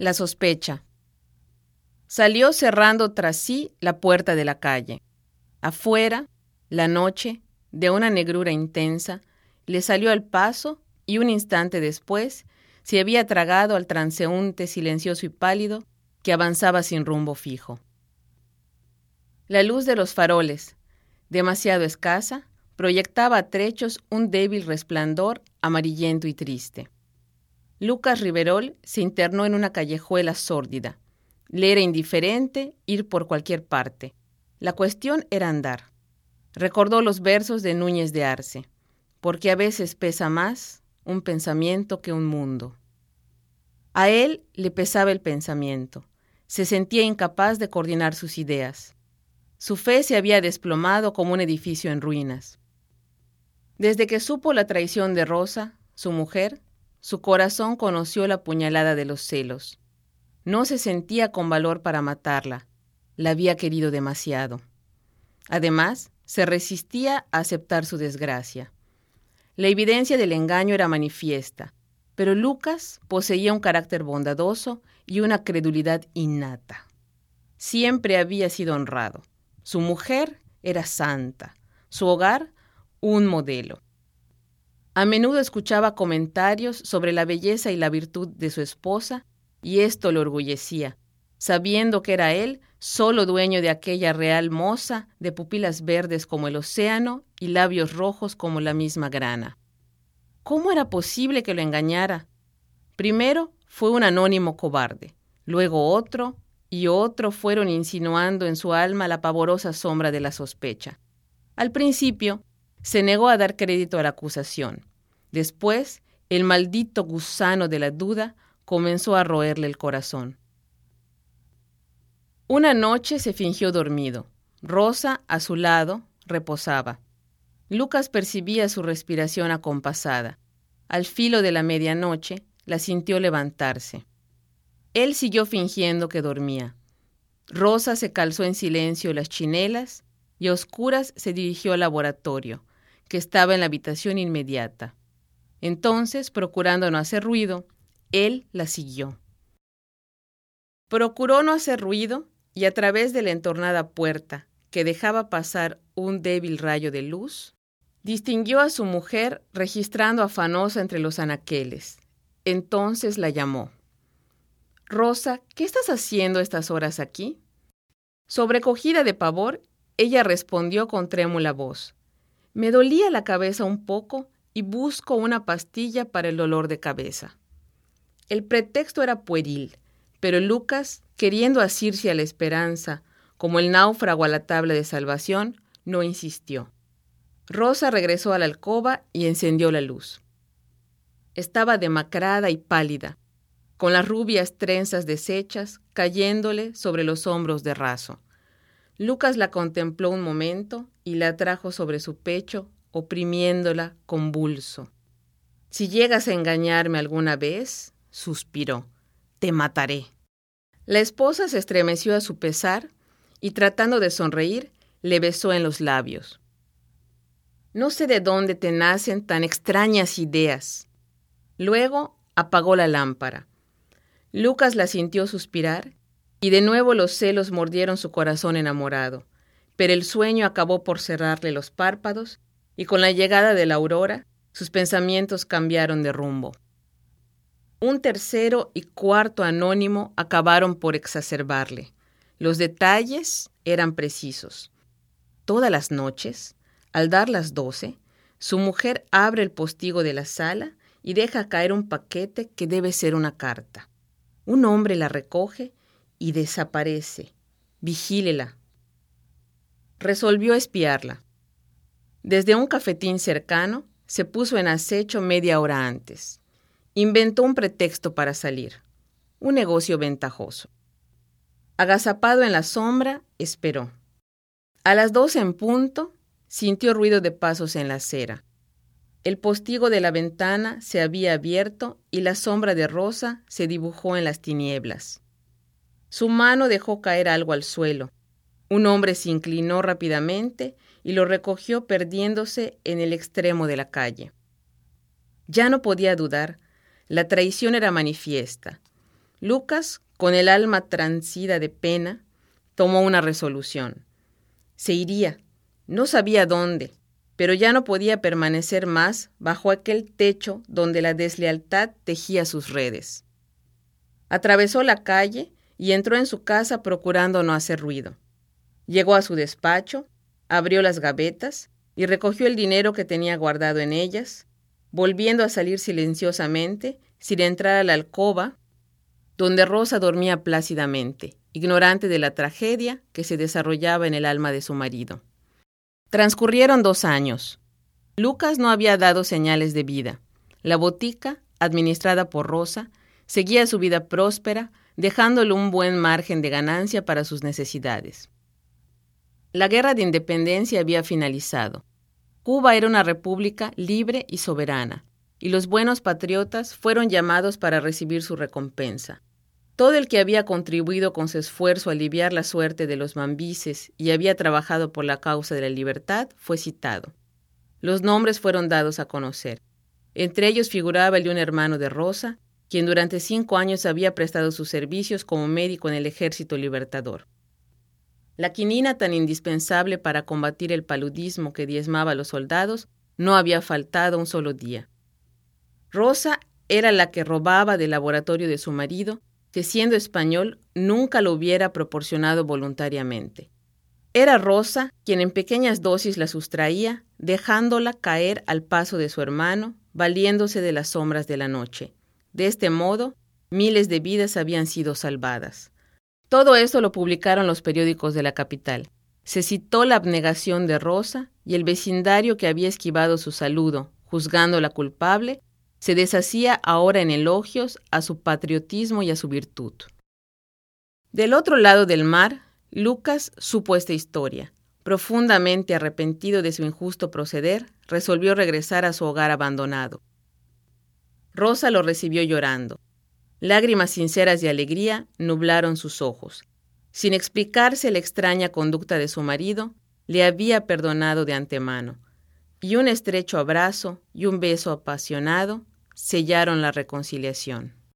La sospecha. Salió cerrando tras sí la puerta de la calle. Afuera, la noche, de una negrura intensa, le salió al paso y un instante después se había tragado al transeúnte silencioso y pálido que avanzaba sin rumbo fijo. La luz de los faroles, demasiado escasa, proyectaba a trechos un débil resplandor amarillento y triste. Lucas Riverol se internó en una callejuela sórdida. Le era indiferente ir por cualquier parte. La cuestión era andar. Recordó los versos de Núñez de Arce, porque a veces pesa más un pensamiento que un mundo. A él le pesaba el pensamiento. Se sentía incapaz de coordinar sus ideas. Su fe se había desplomado como un edificio en ruinas. Desde que supo la traición de Rosa, su mujer, su corazón conoció la puñalada de los celos. No se sentía con valor para matarla. La había querido demasiado. Además, se resistía a aceptar su desgracia. La evidencia del engaño era manifiesta, pero Lucas poseía un carácter bondadoso y una credulidad innata. Siempre había sido honrado. Su mujer era santa, su hogar un modelo. A menudo escuchaba comentarios sobre la belleza y la virtud de su esposa, y esto lo orgullecía, sabiendo que era él solo dueño de aquella real moza de pupilas verdes como el océano y labios rojos como la misma grana. ¿Cómo era posible que lo engañara? Primero fue un anónimo cobarde, luego otro y otro fueron insinuando en su alma la pavorosa sombra de la sospecha. Al principio se negó a dar crédito a la acusación. Después, el maldito gusano de la duda comenzó a roerle el corazón. Una noche se fingió dormido. Rosa, a su lado, reposaba. Lucas percibía su respiración acompasada. Al filo de la medianoche, la sintió levantarse. Él siguió fingiendo que dormía. Rosa se calzó en silencio las chinelas y a oscuras se dirigió al laboratorio, que estaba en la habitación inmediata. Entonces, procurando no hacer ruido, él la siguió. Procuró no hacer ruido y a través de la entornada puerta, que dejaba pasar un débil rayo de luz, distinguió a su mujer registrando afanosa entre los anaqueles. Entonces la llamó. Rosa, ¿qué estás haciendo estas horas aquí? Sobrecogida de pavor, ella respondió con trémula voz. Me dolía la cabeza un poco y busco una pastilla para el dolor de cabeza. El pretexto era pueril, pero Lucas, queriendo asirse a la esperanza, como el náufrago a la tabla de salvación, no insistió. Rosa regresó a la alcoba y encendió la luz. Estaba demacrada y pálida, con las rubias trenzas deshechas cayéndole sobre los hombros de raso. Lucas la contempló un momento y la trajo sobre su pecho, oprimiéndola convulso. Si llegas a engañarme alguna vez, suspiró, te mataré. La esposa se estremeció a su pesar y tratando de sonreír, le besó en los labios. No sé de dónde te nacen tan extrañas ideas. Luego apagó la lámpara. Lucas la sintió suspirar y de nuevo los celos mordieron su corazón enamorado, pero el sueño acabó por cerrarle los párpados y con la llegada de la aurora sus pensamientos cambiaron de rumbo. Un tercero y cuarto anónimo acabaron por exacerbarle. Los detalles eran precisos. Todas las noches, al dar las doce, su mujer abre el postigo de la sala y deja caer un paquete que debe ser una carta. Un hombre la recoge y desaparece. Vigílela. Resolvió espiarla. Desde un cafetín cercano, se puso en acecho media hora antes. Inventó un pretexto para salir. Un negocio ventajoso. Agazapado en la sombra, esperó. A las doce en punto, sintió ruido de pasos en la acera. El postigo de la ventana se había abierto y la sombra de Rosa se dibujó en las tinieblas. Su mano dejó caer algo al suelo. Un hombre se inclinó rápidamente y lo recogió perdiéndose en el extremo de la calle. Ya no podía dudar, la traición era manifiesta. Lucas, con el alma transida de pena, tomó una resolución. Se iría. No sabía dónde, pero ya no podía permanecer más bajo aquel techo donde la deslealtad tejía sus redes. Atravesó la calle y entró en su casa procurando no hacer ruido. Llegó a su despacho, abrió las gavetas y recogió el dinero que tenía guardado en ellas, volviendo a salir silenciosamente, sin entrar a la alcoba, donde Rosa dormía plácidamente, ignorante de la tragedia que se desarrollaba en el alma de su marido. Transcurrieron dos años. Lucas no había dado señales de vida. La botica, administrada por Rosa, seguía su vida próspera, dejándole un buen margen de ganancia para sus necesidades. La guerra de independencia había finalizado. Cuba era una república libre y soberana, y los buenos patriotas fueron llamados para recibir su recompensa. Todo el que había contribuido con su esfuerzo a aliviar la suerte de los mambises y había trabajado por la causa de la libertad fue citado. Los nombres fueron dados a conocer. Entre ellos figuraba el de un hermano de Rosa, quien durante cinco años había prestado sus servicios como médico en el ejército libertador. La quinina tan indispensable para combatir el paludismo que diezmaba a los soldados no había faltado un solo día. Rosa era la que robaba del laboratorio de su marido que siendo español nunca lo hubiera proporcionado voluntariamente. Era Rosa quien en pequeñas dosis la sustraía, dejándola caer al paso de su hermano, valiéndose de las sombras de la noche. De este modo, miles de vidas habían sido salvadas. Todo esto lo publicaron los periódicos de la capital. Se citó la abnegación de Rosa y el vecindario que había esquivado su saludo, juzgándola culpable, se deshacía ahora en elogios a su patriotismo y a su virtud. Del otro lado del mar, Lucas supo esta historia. Profundamente arrepentido de su injusto proceder, resolvió regresar a su hogar abandonado. Rosa lo recibió llorando. Lágrimas sinceras de alegría nublaron sus ojos. Sin explicarse la extraña conducta de su marido, le había perdonado de antemano, y un estrecho abrazo y un beso apasionado sellaron la reconciliación.